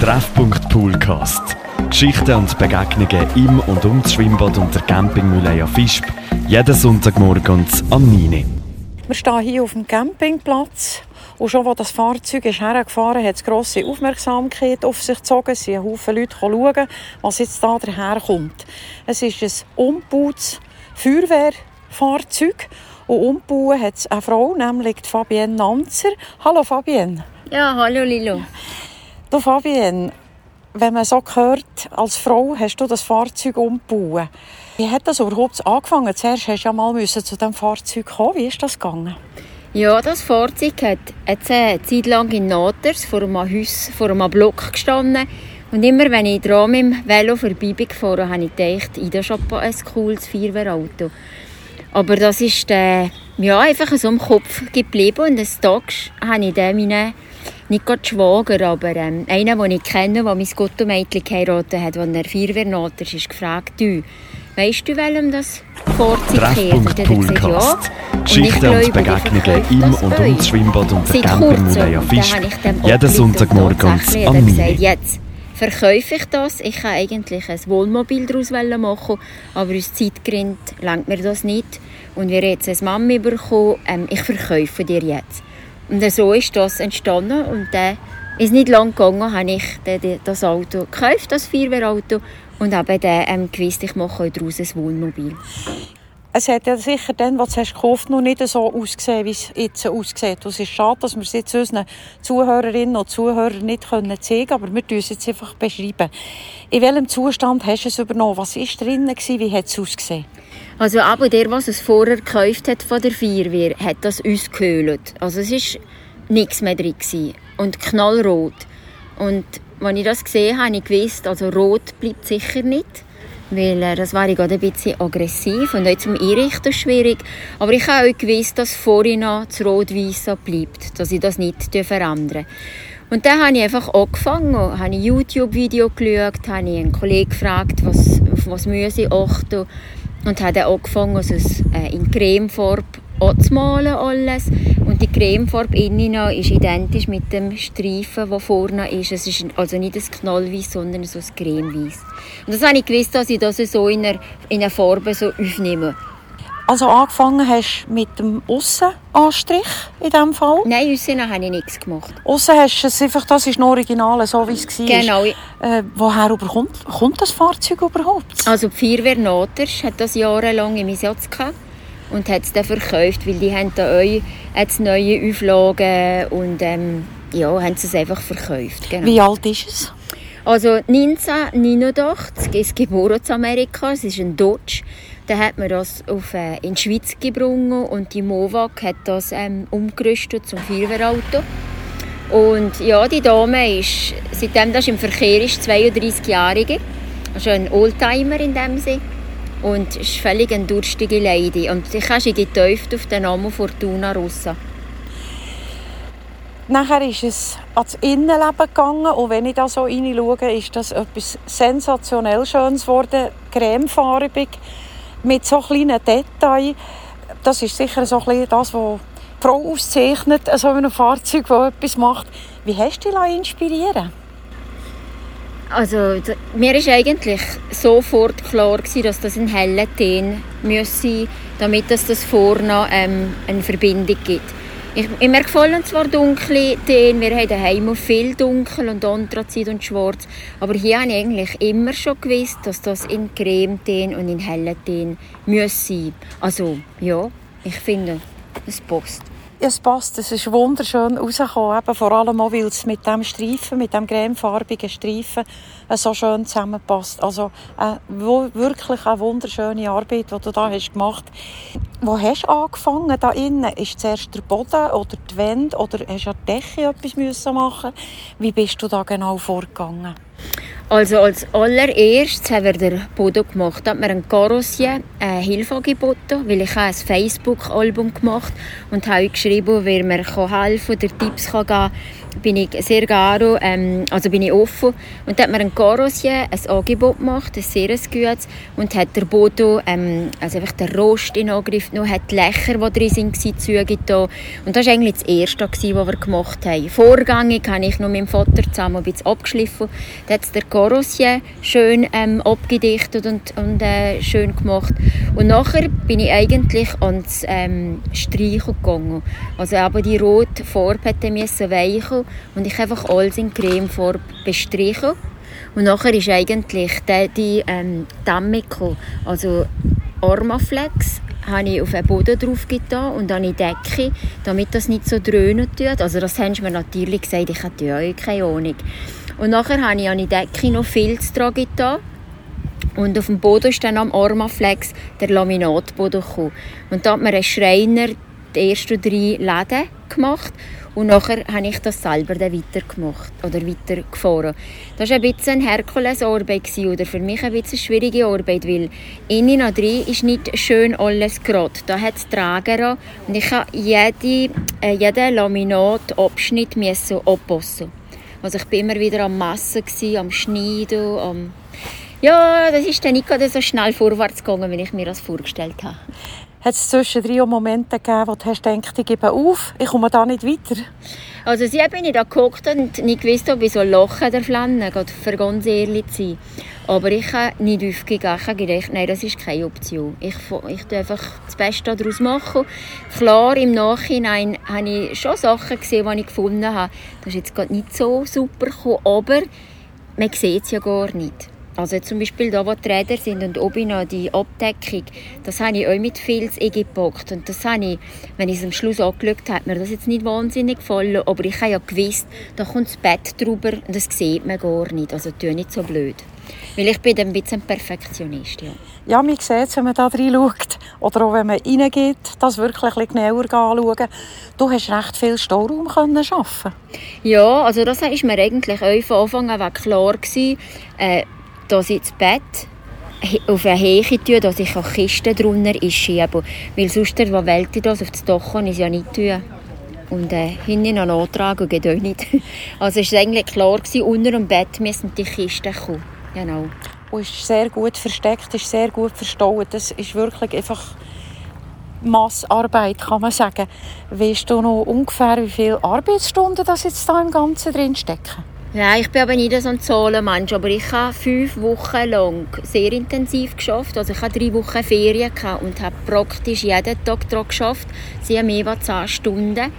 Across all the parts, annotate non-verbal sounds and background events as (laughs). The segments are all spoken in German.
Treffpunkt Poolcast. Geschichten und Begegnungen im und um das Schwimmbad und der Campingmühle Fischb. Jeden Sonntagmorgen am 9. Wir stehen hier auf dem Campingplatz. Und schon als das Fahrzeug ist hergefahren hat es grosse Aufmerksamkeit auf sich gezogen. Es sind Haufen Leute schauen, was jetzt da daherkommt. Es ist ein umgebautes Feuerwehrfahrzeug. Und umbauen hat es eine Frau, nämlich Fabienne Nanzer. Hallo Fabienne. Ja, hallo Lilo. Du Fabienne, wenn man so hört, als Frau hast du das Fahrzeug umbauen. Wie hat das überhaupt angefangen? Zuerst hast du ja mal zu diesem Fahrzeug kommen. Wie ist das gegangen? Ja, das Fahrzeug hat eine Zeit lang in Noters vor einem Haus, vor einem Block gestanden. Und immer wenn ich dran mit dem Velo vorbei bin gefahren, habe ich gedacht, ich habe schon ein cooles Feuerwehrauto. Aber das ist äh, ja, einfach so im Kopf geblieben. Und eines Tages habe ich den meinen, nicht gerade Schwager, aber ähm, einen, den ich kenne, der mein Gotto-Mädchen geheiratet hat, als er Feuerwehrnoter ist, ist gefragt, du, weißt du, welchem das gehört? Und gesagt, ja. Geschichten und, Begegnungen im und um das Schwimmbad und der Campingmühle Fisch. Jeden Sonntagmorgen am 9 verkaufe ich das. Ich kann eigentlich ein Wohnmobil daraus machen, aber aus Zeitgründen langt mir das nicht. Und wir haben jetzt eine Mami bekommen, ähm, ich verkaufe dir jetzt. Und so ist das entstanden und dann ist nicht lang gegangen, habe ich das Auto gekauft, das Feuerwehrauto, und habe dann ähm, gewusst, ich mache daraus ein Wohnmobil es hat ja sicher dann, was du hast gekauft, noch nicht so ausgesehen, wie es jetzt aussieht. es ist schade, dass wir es jetzt unseren Zuhörerinnen und Zuhörern nicht zeigen können, aber wir tun es jetzt einfach beschreiben. In welchem Zustand hast du es übernommen? Was war drinnen? Wie hat es ausgesehen? Also aber der, was es vorher gekauft hat von der Feuerwehr, hat das uns gekühlt. Also es war nichts mehr drin gewesen. und knallrot. Und als ich das gesehen habe, habe ich gewusst, also rot bleibt sicher nicht weil äh, das ich gerade ein bisschen aggressiv und auch zum Einrichten schwierig. Aber ich habe auch gewusst, dass vorhin das Rot-Weiß bleibt, dass ich das nicht verändern Und dann habe ich einfach angefangen, habe YouTube-Video geschaut, habe einen Kollegen gefragt, was, auf was muss ich achten und habe dann angefangen, also äh, in Cremefarbe anzumalen alles. Und die Cremefarbe innen ist identisch mit dem Streifen, der vorne ist. Es ist also nicht ein Knallweiß, sondern so ein Cremeweiß. Und das habe ich gewusst, dass ich das so in einer, in einer Farbe so aufnehme. Also angefangen hast du mit dem Aussenanstrich in diesem Fall? Nein, aussen habe ich nichts gemacht. Aussen hast du es einfach, das ist ein Original, so wie es war. Genau. Äh, woher überkommt, kommt das Fahrzeug überhaupt? Also die Feuerwehr Noters hat das jahrelang im Einsatz gehabt und hat es dann verkauft, weil die haben da jetzt neue Auflagen und ähm, ja, haben es einfach verkauft. Genau. Wie alt ist es? Also 1989 ist geboren in Amerika, es ist ein Dodge. Dann hat man das auf, äh, in die Schweiz gebracht und die Movak hat das ähm, umgerüstet zum Feuerwehrauto. Und ja, die Dame ist, seitdem das im Verkehr ist, 32-jährige, also ein Oldtimer in dem Sinne und ist völlig eine durstige Lady. Und ich habe sie getauft auf den Namen Fortuna Rossa. Nachher ist es ans Innenleben gegangen und wenn ich da so reinschaue, ist das etwas sensationell Schönes geworden, cremefarbig, mit so kleinen Details. Das ist sicher so das, was die Frau auszeichnet, so einem Fahrzeug, das etwas macht. Wie hast du dich inspirieren also mir ist eigentlich sofort klar dass das ein heller Ton müsse, damit es das vorne ähm, eine Verbindung gibt. Ich, mir gefallen zwar dunkle Töne, wir haben daheim viel dunkel und Anthrazit und schwarz, aber hier habe ich eigentlich immer schon gewusst, dass das in Cremeton und in hellen Tönen muss sein. Also ja, ich finde, es passt. Ja, es passt. Es ist wunderschön rausgekommen. Eben vor allem auch, weil es mit dem Streifen, mit dem cremefarbigen Streifen äh, so schön zusammenpasst. Also äh, wirklich eine wunderschöne Arbeit, die du da hast gemacht Wo hast du angefangen da innen? Ist zuerst der Boden oder die Wände oder hast du an der Decke etwas machen Wie bist du da genau vorgegangen? Also als allererstes haben wir den Boden gemacht. Da hat mir ein Karossier eine Hilfe angeboten, weil ich ein Facebook-Album gemacht und habe geschrieben, wer mir helfen oder Tipps geben kann, bin ich sehr gerne, ähm, also bin ich offen. Und da hat mir ein Corosien ein Angebot gemacht, ein sehr gutes. Und hat der Bodo, ähm, also einfach der Rost in Angriff genommen, hat die Lächer, die drin Züge da. Und das war eigentlich das Erste, was wir gemacht haben. Vorgängig habe ich noch mit meinem Vater zusammen ein bisschen abgeschliffen. Da hat der Corosien schön ähm, abgedichtet und, und äh, schön gemacht. Und nachher bin ich eigentlich ans ähm, Streichen gegangen. Also aber die rote Farbe müssen weichen und ich einfach alles in Cremefarbe bestrichen. Und nachher ist eigentlich die, die ähm, Dämmiko, also Armaflex, habe ich auf den Boden drauf getan und an die Decke, damit das nicht so dröhnen tut. Also das haben sie mir natürlich gesagt, ich hatte ja keine Ahnung. Und nachher habe ich an die Decke noch Filz dran getan. Und auf dem Boden ist dann am Armaflex der Laminatboden gekommen. Und da hat mir ein Schreiner die ersten drei Läden gemacht und nachher habe ich das selber dann weitergemacht oder weitergefahren. Das war ein bisschen eine Herkulesarbeit oder für mich ein bisschen eine schwierige Arbeit, weil innen und drin ist nicht schön alles gerade. Da hat es Träger und ich musste jede, äh, jeden Laminatabschnitt anpassen. Also ich war immer wieder am Messen, am Schneiden, am ja, das ist dann nicht so schnell vorwärts gegangen, wie ich mir das vorgestellt habe hat es zwischendrin auch Momente gegeben, wo du hast gedacht, ich gebe auf, ich komme da nicht weiter? Also sie bin ich da geguckt und nicht gewusst, ob ich so lachen der Flamme, für ganz ehrlich zu sein. Aber ich habe nicht aufgegeben. Ich habe gedacht, nein, das ist keine Option. Ich, ich einfach das Beste daraus machen. Klar, im Nachhinein habe ich schon Sachen gesehen, die ich gefunden habe. Das ist jetzt nicht so super gekommen, aber man sieht es ja gar nicht. Also zum Beispiel da, wo die Räder sind und oben noch die Abdeckung, das habe ich auch mit Filz eingepackt. Und das habe ich, wenn ich es am Schluss angeschaut habe, mir das jetzt nicht wahnsinnig gefallen, aber ich habe ja gewusst, da kommt das Bett drüber und das sieht man gar nicht. Also tue nicht so blöd. Weil ich bin ein bisschen ein Perfektionist, ja. Ja, man sieht es, wenn man da reinschaut. Oder auch wenn man reingeht, das wirklich ein genauer anschauen. Du hast recht viel Stauraum können schaffen. Ja, also das war mir eigentlich auch von Anfang an klar gewesen. Äh, dass ich das Bett auf eine Heche tue, dass ich auch Kisten drunter einschiebe. Weil sonst, wo will ich das auf das Dach kann ich es ja nicht tun. Und äh, hinten noch antragen geht auch nicht. (laughs) Also es war eigentlich klar, gewesen, unter dem Bett müssen die Kisten kommen. Genau. Und ist sehr gut versteckt, ist sehr gut verstaut. Das ist wirklich einfach Massarbeit, kann man sagen. Weißt du noch ungefähr, wie viele Arbeitsstunden das jetzt da im Ganzen drin stecken? Ja, ich bin aber nicht so ein Zahlenmensch, aber ich habe fünf Wochen lang sehr intensiv geschafft. Also ich hatte drei Wochen Ferien und habe praktisch jeden Tag daran geschafft. Sie haben mehr als zehn Stunden.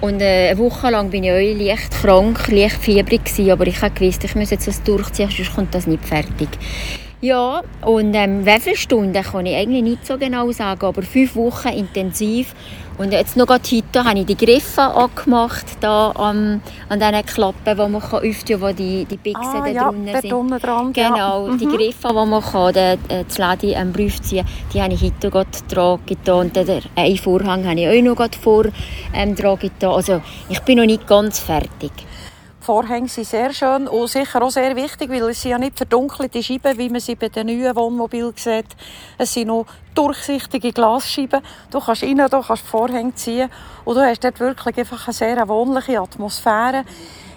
Und äh, eine Woche lang bin ich auch leicht krank, leicht fiebrig gewesen, aber ich habe gewusst, ich muss jetzt das durchziehen, sonst kommt das nicht fertig. Ja, und ähm, wie viele Stunden kann ich eigentlich nicht so genau sagen, aber fünf Wochen intensiv. Und jetzt noch heute habe ich die Griffe angemacht, da an, an diesen Klappen, die man kann öffnen kann, wo die, die Bixen ah, da ja, drinnen sind. Dran, genau, ja. die mhm. Griffe, die man kann, den, äh, das Ledi am Brief ziehen die habe ich heute gerade dran getan. Und den einen Vorhang habe ich auch noch vor ähm, dran getan. Also ich bin noch nicht ganz fertig. Vorhänge sind sehr schön und sicher auch sehr wichtig, weil es sind ja nicht verdunkelte Scheiben, wie man sie bei den neuen Wohnmobilen sieht. Es sind noch durchsichtige Glasscheiben. Du kannst rein, du kannst Vorhänge ziehen und du hast dort wirklich einfach eine sehr wohnliche Atmosphäre.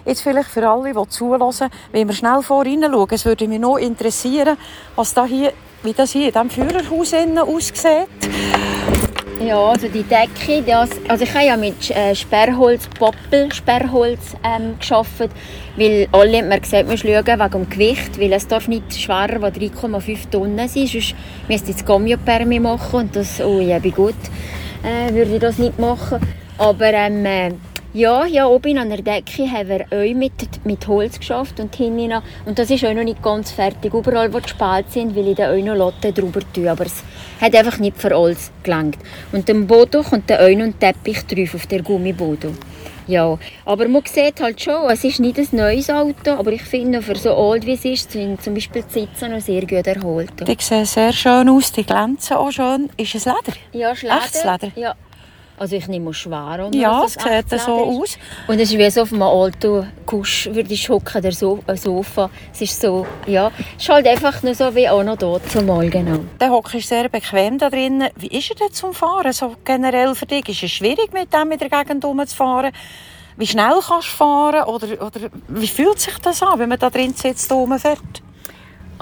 Jetzt vielleicht für alle, die zulassen, wenn wir schnell vor schauen. Es würde mich noch interessieren, was da hier, wie das hier in diesem Führerhaus aussieht. Ja, also die Decke, das, also ich habe ja mit äh, Sperrholz, Pappelsperrholz ähm, geschafft, weil alle mir gesagt, man schauen wegen dem Gewicht, weil es darf nicht schwerer als 3,5 Tonnen sein, sonst müsste ich das Gomio-Permi machen und das, oh ja, bin gut, äh, würde ich das nicht machen. Aber ähm, äh, ja, ja, oben an der Decke haben wir auch mit, mit Holz geschafft und hinten noch, und das ist auch noch nicht ganz fertig. Überall, wo die Spalt sind, will ich da auch noch Lotte drüber tun, aber es hat einfach nicht für alles gelangt. Und dem Bodo kommt der ein Teppich drauf, auf der Gummibodo. Ja, aber man sieht halt schon, es ist nicht ein neues Auto, aber ich finde, für so alt wie es ist, sind zum Beispiel die Sitze noch sehr gut erholt. Die sehen sehr schön aus, die glänzen auch schön. Ist es Leder? Ja, es ist Leder. Echtes Leder? Ja. Also ich nehme schwer an. Ja, es sieht so aus. Und es ist wie so auf einem alten Kusch würde ich hocken, der so Sofa. Es ist so, ja, es ist halt einfach nur so wie auch noch dort zumal, genau. Der Hock ist sehr bequem da drin. Wie ist er denn zum Fahren, so generell für dich? Ist es schwierig, mit dem in der Gegend rumzufahren? wie schnell kannst du fahren oder, oder wie fühlt sich das an, wenn man da drin sitzt und fährt?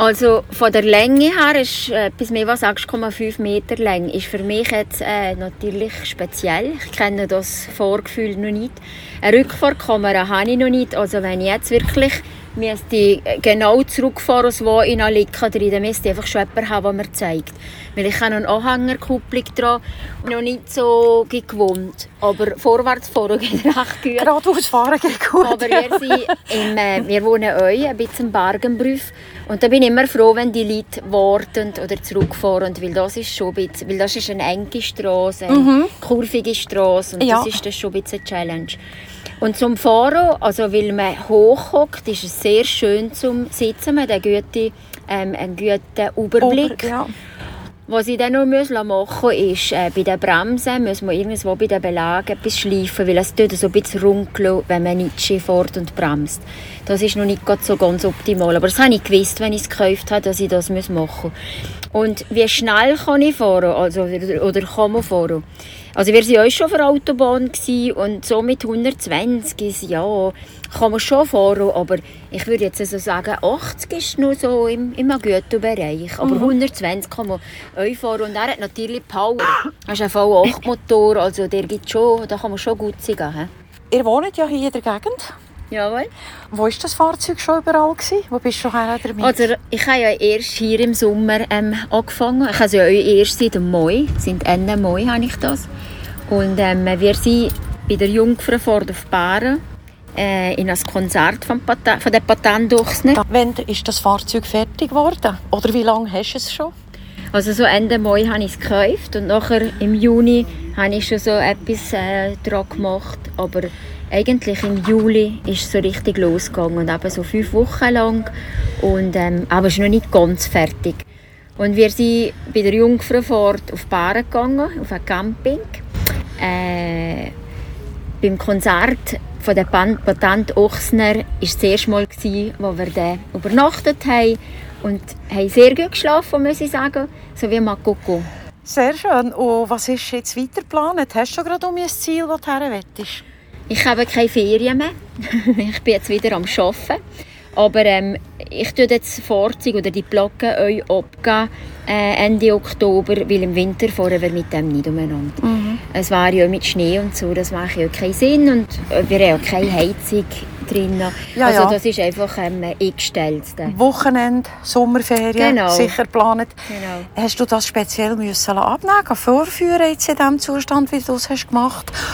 Also von der Länge her ist äh, etwas mehr als 6,5 Meter lang. Ist für mich jetzt äh, natürlich speziell. Ich kenne das Vorgefühl noch nicht. Eine Rückfahrkamera habe ich noch nicht. Also wenn ich jetzt wirklich müsste genau zurückfahren, wo ich noch liege, dann müsste ich einfach schon jemanden haben, der mir zeigt. Weil ich habe eine Anhängerkupplung dran noch nicht so gewohnt. Aber vorwärts fahren geht recht gut. Geradeaus fahren geht gut. Aber wir, sind im, äh, wir wohnen euch ein bisschen im Bergenbrüff. Und da bin ich immer froh, wenn die Leute warten oder zurückfahren. Weil das ist schon ein bisschen, weil das ist eine enge Straße, eine mhm. kurvige Straße. Und ja. das ist das schon ein bisschen eine Challenge. Und zum Fahren, also weil man hochhockt, ist es sehr schön zum Sitzen. Man hat einen guten, ähm, einen guten Überblick. Ober, ja. Was ich dann noch machen muss, ist, äh, bei den Bremsen muss man irgendwo bei den Belagen etwas schleifen, weil es tut so ein bisschen runkeln, wenn man nicht fährt und bremst. Das ist noch nicht so ganz optimal. Aber das habe ich gewusst, wenn ich es gekauft habe, dass ich das machen muss. Und wie schnell kann ich fahren, also, oder kann man fahren? Also wir waren auch schon auf der Autobahn und so mit 120 ja, kann man schon fahren, aber ich würde jetzt also sagen, 80 ist nur so im, im guten Bereich. Aber mhm. 120 kann man auch fahren und er hat natürlich Power. Er ist ein V8-Motor, also der gibt schon, da kann man schon gut sein. Ihr wohnt ja hier in der Gegend. Jawohl. Wo war das Fahrzeug schon überall? Gewesen? Wo bist du schon damit? Also, ich habe ja erst hier im Sommer ähm, angefangen. Ich habe es ja erst seit dem Mai, seit Ende Mai habe ich das. Und ähm, wir sind bei der Jungfrauenfahrt auf Baren äh, in einem Konzert von, Pat von der Patentuchsner. Wann ist das Fahrzeug fertig geworden? Oder wie lange hast du es schon? Also so Ende Mai habe ich es gekauft und nachher im Juni habe ich schon so etwas äh, dran gemacht. Aber eigentlich im Juli ist es so richtig losgegangen und eben so fünf Wochen lang und ähm, aber es ist noch nicht ganz fertig. Und wir sind bei der Jungfrauenfahrt auf Baren gegangen, auf ein Camping. Äh, beim Konzert von der Patent Ochsner war es das erste Mal, gewesen, wo wir übernachtet haben und haben sehr gut geschlafen, muss ich sagen, so wie Makoko. Sehr schön. Und was ist jetzt weiter geplant? Hast du schon gerade um ein Ziel, das du willst? Ich habe keine Ferien mehr. (laughs) ich bin jetzt wieder am Arbeiten. Aber ähm, ich tue jetzt das Fahrzeug oder die Glocke euch abgeben, äh, Ende Oktober, weil im Winter fahren wir mit dem nicht umeinander. Mhm. Es war ja mit Schnee und so, das macht ja keinen Sinn und äh, wir haben ja keine Heizung drin. Ja, also ja. das ist einfach ähm, eingestellt. Wochenende, Sommerferien, genau. sicher geplant. Genau. Hast du das speziell müssen abnehmen, vorführen jetzt in dem Zustand, wie du es hast gemacht hast?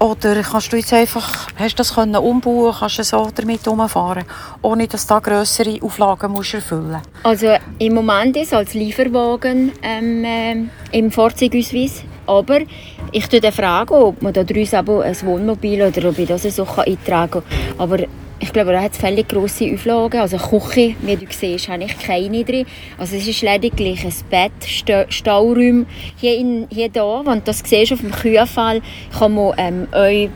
Oder kannst du jetzt einfach, hast das können umbauen, kannst du so damit umfahren, ohne dass du da grössere Auflagen musst erfüllen Also im Moment ist als Lieferwagen ähm, äh, im Fahrzeugausweis, aber ich frage, ob man da ein Wohnmobil oder ob ich das so eintragen kann. Aber ich glaube, da hat es völlig grosse Auflagen. Also Küche, wie du siehst, habe ich keine drin. Also es ist lediglich ein Bett, Sta Stauraum. Hier, in, hier da, wenn du das siehst auf dem Kühlfall, kann man ähm, euch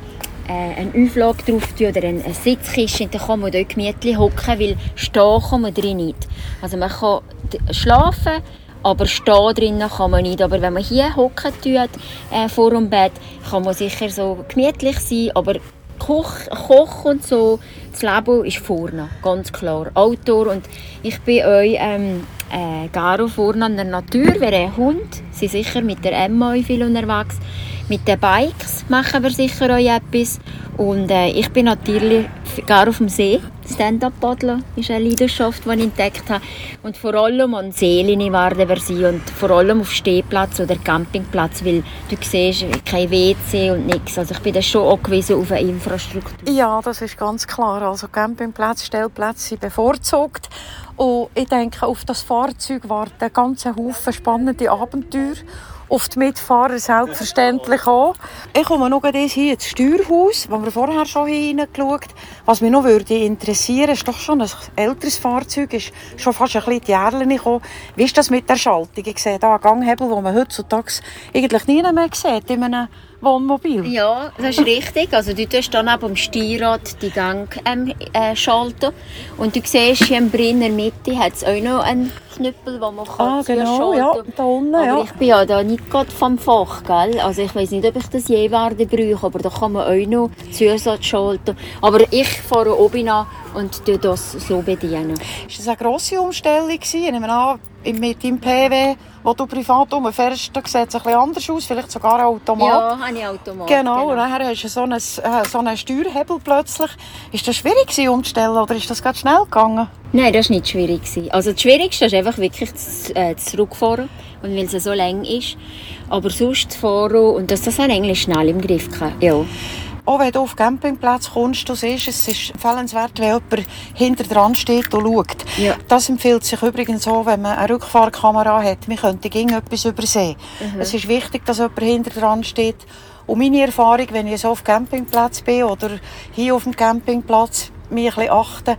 äh, eine Auflage drauf tun oder eine, Sitzkiste. Dann kann man dort gemütlich hocken, weil stehen kann man drin nicht. Also man kann schlafen, aber stehen drinnen kann man nicht. Aber wenn man hier hocken tut, äh, vor dem Bett, kann man sicher so gemütlich sein, aber Koch, Koch und so, das Leben ist vorne, ganz klar. Outdoor und ich bin euch ähm, äh, Garo vorne an der Natur, wir haben Hund, sind sicher mit der Emma viel unterwegs. Mit den Bikes machen wir sicher euch etwas. Und äh, ich bin natürlich gar auf dem See. Stand-up-Paddeln ist eine Leidenschaft, die ich entdeckt habe. Und vor allem an Seelen werden wir sein und vor allem auf Stehplatz oder Campingplatz, weil du siehst kein WC und nichts. Also ich bin da schon angewiesen auf eine Infrastruktur. Ja, das ist ganz klar. Also Campingplätze, Stellplätze sind bevorzugt. Und ich denke, auf das Fahrzeug warten ganz Haufen spannende Abenteuer auf die Mitfahrer selbstverständlich auch. Ich komme noch hier ins Steuerhaus, wo wir vorher schon hineingeschaut Was mich noch würde interessieren, ist doch schon ein älteres Fahrzeug, ist schon fast ein bisschen die gekommen. Wie ist das mit der Schaltung? Ich sehe hier einen Ganghebel, den man heutzutage eigentlich nie mehr sieht in einem Wohnmobil. Ja, das ist richtig. Also du tust dann neben dem Steuerrad die Gang ähm, äh, schalten und du siehst hier in der Mitte hat es auch noch einen Knüppel, wo man ah, genau, ja, da unten, aber ja. ich bin ja da nicht gerade vom Fach, gell? Also ich weiß nicht, ob ich das je werde brauche, aber da kann man auch noch Zusatz schalten. Aber ich fahre oben an und tue das so bedienen. Ist das eine grosse Umstellung gewesen? Ich nehme an, mit deinem PW, wo du privat rumfährst, da sieht es ein bisschen anders aus, vielleicht sogar ein Automat. Ja, habe ich Automat. Genau, genau. und dann hast du so einen, äh, so einen Steuerhebel plötzlich. Ist das schwierig gewesen, umzustellen oder ist das ganz schnell gegangen? Nein, das war nicht schwierig. Gewesen. Also das Schwierigste ist einfach wirklich das, äh, Zurückfahren, und weil es so lang ist. Aber sonst fahren und das, das haben eigentlich schnell im Griff gehabt. Ja. Auch wenn du auf Campingplatz kommst, du siehst, es ist empfehlenswert, wenn jemand hinter dran steht und schaut. Ja. Das empfiehlt sich übrigens auch, wenn man eine Rückfahrkamera hat. Man könnte gegen etwas übersehen. Mhm. Es ist wichtig, dass jemand hinter dran steht. Und meine Erfahrung, wenn ich so auf Campingplatz bin oder hier auf dem Campingplatz mich ein bisschen achte,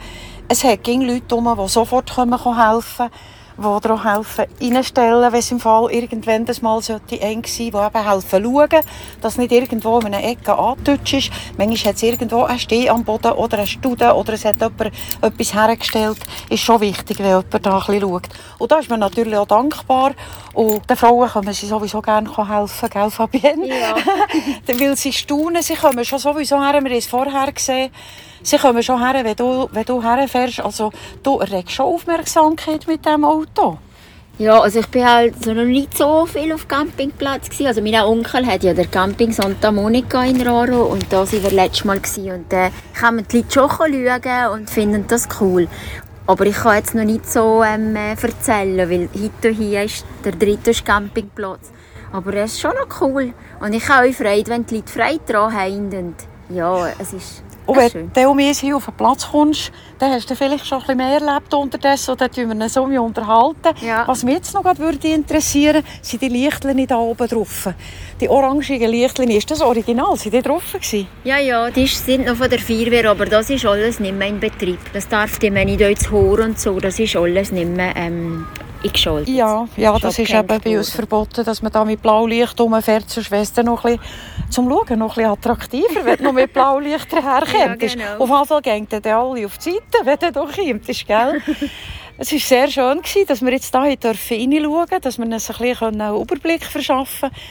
es hat Leute um, die sofort helfen können die dir auch helfen, reinstellen, wenn es im Fall irgendwann das mal sollte eng sein sollte, die eben helfen schauen, dass nicht irgendwo in einer Ecke angetutscht ist. Manchmal hat es irgendwo einen Steh am Boden oder eine Stude oder es hat jemand etwas hergestellt. Ist schon wichtig, wenn jemand da ein bisschen schaut. Und da ist man natürlich auch dankbar. Und den Frauen können sie sowieso gerne helfen, gell Fabienne? Ja. (laughs) Weil sie staunen, sie kommen schon sowieso her, wir haben es vorher gesehen, sie kommen schon her, wenn du, wenn du herfährst. Also du erregst schon Aufmerksamkeit mit diesem Auto. Ja, also ich bin halt noch nicht so viel auf Campingplatz gewesen. Also mein Onkel hat ja der Camping Santa Monica in Raro und da waren wir letztes Mal gewesen. und da äh, kommen die Leute schon schauen und finden das cool. Aber ich kann jetzt noch nicht so ähm, äh, erzählen, weil heute hier ist der dritte Campingplatz. Aber es ist schon noch cool und ich habe auch Freude, wenn die Leute Freude daran haben und ja, es ist und wenn du um uns hier auf den Platz kommst, dann hast du vielleicht schon ein bisschen mehr erlebt unterdessen und dann tun wir uns so unterhalten. Ja. Was mich jetzt noch würde interessieren, sind die Lichtchen da oben drauf. Die orangigen Lichtchen, ist das original? Sind die drauf gewesen? Ja, ja, die sind noch von der Feuerwehr, aber das ist alles nicht mehr in Betrieb. Das darf die man nicht ins Haar und so, das ist alles nicht mehr ähm, eingeschaltet. Ja, ja das ist eben bei uns verboten, dass man da mit Blaulicht rumfährt, es dann noch ein bisschen, zum Schauen noch ein bisschen attraktiver, wenn du noch mit Blaulicht herkommt. (laughs) ja, genau. Auf jeden Fall gehen dann alle auf die Seite, wenn du da kommst, gell? (laughs) Es war sehr schön, dass wir jetzt hier reinschauen durften, dass wir uns ein bisschen einen Überblick verschaffen können,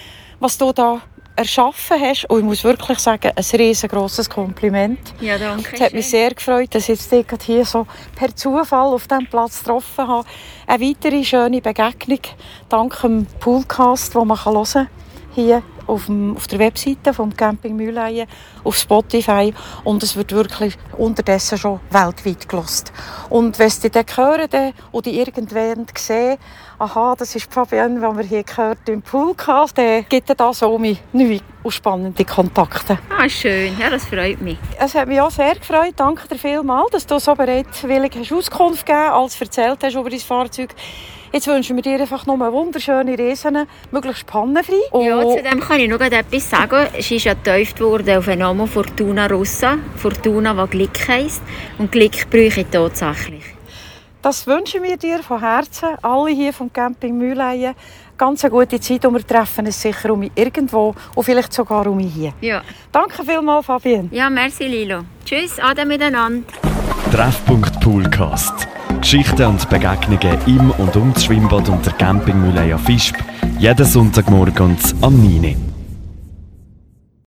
was du da erschaffen hast. Und ich muss wirklich sagen, ein riesengroßes Kompliment. Ja, danke. Es hat mich sehr gefreut, dass ich jetzt hier so per Zufall auf diesem Platz getroffen habe. Eine weitere schöne Begegnung dank dem Poolcast, den man hören kann hier auf, dem, auf der Webseite vom Camping Mühleien, auf Spotify und es wird wirklich unterdessen schon weltweit gelost. Und wenn sie dann hören oder irgendwann sehen, aha, das ist Fabienne, die wir hier gehört im Poolcast, dann gibt es da so neue und spannende Kontakte. Ah, schön. Ja, das freut mich. Es hat mich auch sehr gefreut. Danke dir vielmals, dass du so bereitwillig Auskunft gegeben hast, als erzählt hast über dein Fahrzeug. Jetzt wünschen wir dir einfach noch eine wunderschöne Reisen, möglichst pannenfrei. Ja, zu dem kann ich noch etwas sagen. Es ist ja getauft worden auf den Namen Fortuna Rossa. Fortuna, was Glück heisst. Und Glück brauche ich tatsächlich. Das wünschen wir dir von Herzen, alle hier vom Camping Mühleien. Ganz eine gute Zeit und wir treffen uns sicher um irgendwo und vielleicht sogar um hier. Ja. Danke vielmals, Fabienne. Ja, merci Lilo. Tschüss, Ade miteinander. Treffpunkt Poolcast. Geschichten und Begegnungen im und um das Schwimmbad und der Campingmühle Fischb. Jeden Sonntagmorgen am 9